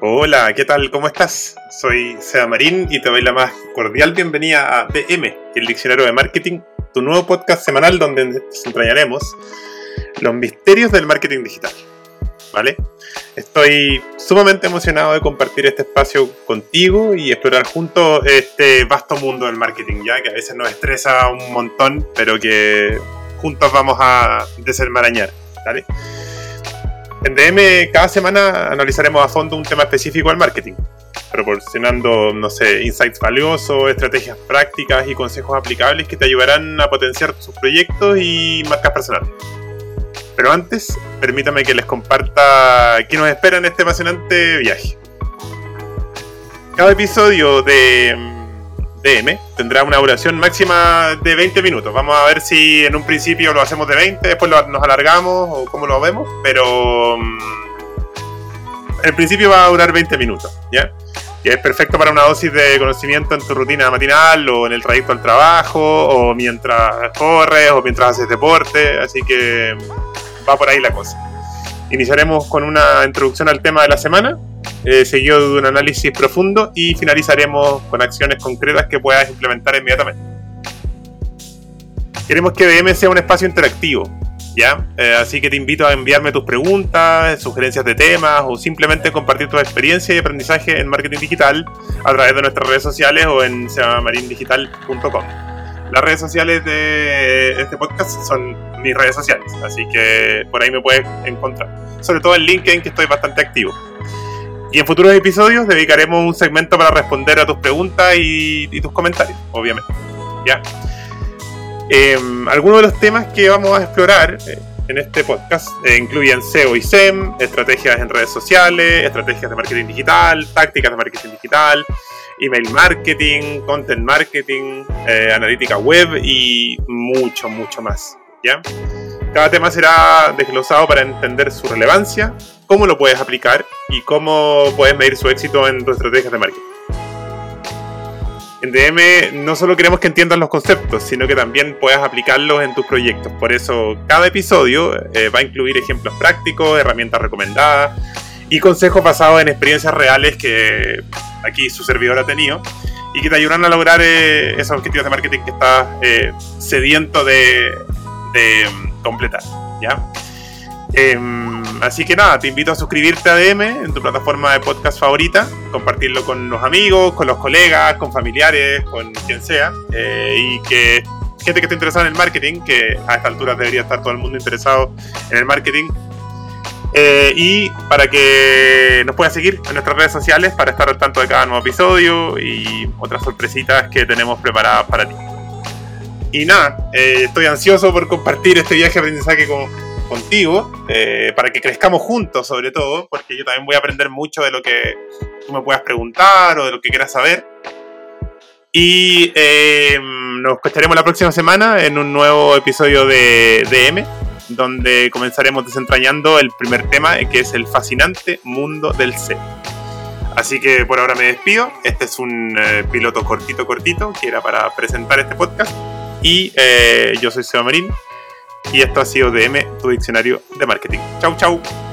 Hola, ¿qué tal? ¿Cómo estás? Soy Seba Marín y te doy la más cordial bienvenida a DM, el diccionario de marketing, tu nuevo podcast semanal donde desentrañaremos los misterios del marketing digital. ¿Vale? Estoy sumamente emocionado de compartir este espacio contigo y explorar juntos este vasto mundo del marketing, ya que a veces nos estresa un montón, pero que juntos vamos a desenmarañar. ¿vale? En DM cada semana analizaremos a fondo un tema específico del marketing, proporcionando, no sé, insights valiosos, estrategias prácticas y consejos aplicables que te ayudarán a potenciar tus proyectos y marcas personales. Pero antes, permítame que les comparta qué nos espera en este apasionante viaje. Cada episodio de DM tendrá una duración máxima de 20 minutos. Vamos a ver si en un principio lo hacemos de 20, después nos alargamos o cómo lo vemos, pero mm, en principio va a durar 20 minutos, ¿ya? Que es perfecto para una dosis de conocimiento en tu rutina matinal o en el trayecto al trabajo o mientras corres o mientras haces deporte, así que va por ahí la cosa. Iniciaremos con una introducción al tema de la semana eh, seguido de un análisis profundo y finalizaremos con acciones concretas que puedas implementar inmediatamente. Queremos que DM sea un espacio interactivo, ¿ya? Eh, así que te invito a enviarme tus preguntas, sugerencias de temas o simplemente compartir tu experiencia y aprendizaje en marketing digital a través de nuestras redes sociales o en sebamarindigital.com. Las redes sociales de este podcast son mis redes sociales, así que por ahí me puedes encontrar. Sobre todo en LinkedIn, que estoy bastante activo. Y en futuros episodios dedicaremos un segmento para responder a tus preguntas y, tus comentarios, obviamente. ¿Ya? Em, algunos de los temas que vamos a explorar eh, en este podcast eh, incluyen SEO y SEM, estrategias en redes sociales, estrategias de marketing digital, tácticas de marketing digital, email marketing, content marketing, eh, analítica web y mucho, mucho más. ¿ya? Cada tema será desglosado para entender su relevancia, cómo lo puedes aplicar y cómo puedes medir su éxito en tus estrategias de marketing. En DM no solo queremos que entiendas los conceptos, sino que también puedas aplicarlos en tus proyectos. Por eso cada episodio eh, va a incluir ejemplos prácticos, herramientas recomendadas y consejos basados en experiencias reales que aquí su servidor ha tenido y que te ayudarán a lograr eh, esos objetivos de marketing que estás eh, sediento de, completar. ¿ya? Em, así que nada, te invito a suscribirte a DM en tu plataforma de podcast favorita, compartirlo con los amigos, con los colegas, con familiares, con quien sea, eh, y que gente que esté interesada en el marketing, que a esta altura debería estar todo el mundo interesado en el marketing, eh, y para que nos puedas seguir en nuestras redes sociales para estar al tanto de cada nuevo episodio y otras sorpresitas que tenemos preparadas para ti. Y nada, eh, estoy ansioso por compartir este viaje de aprendizaje con contigo, eh, para que crezcamos juntos sobre todo, porque yo también voy a aprender mucho de lo que tú me puedas preguntar o de lo que quieras saber. Y eh, nos escucharemos la próxima semana en un nuevo episodio de DM, donde comenzaremos desentrañando el primer tema, que es el fascinante mundo del SEO. Así que por ahora me despido. Este es un piloto cortito, cortito, que era para presentar este podcast. Y yo soy Seba Marín, y esto ha sido DM, tu diccionario de marketing. Chau, chau.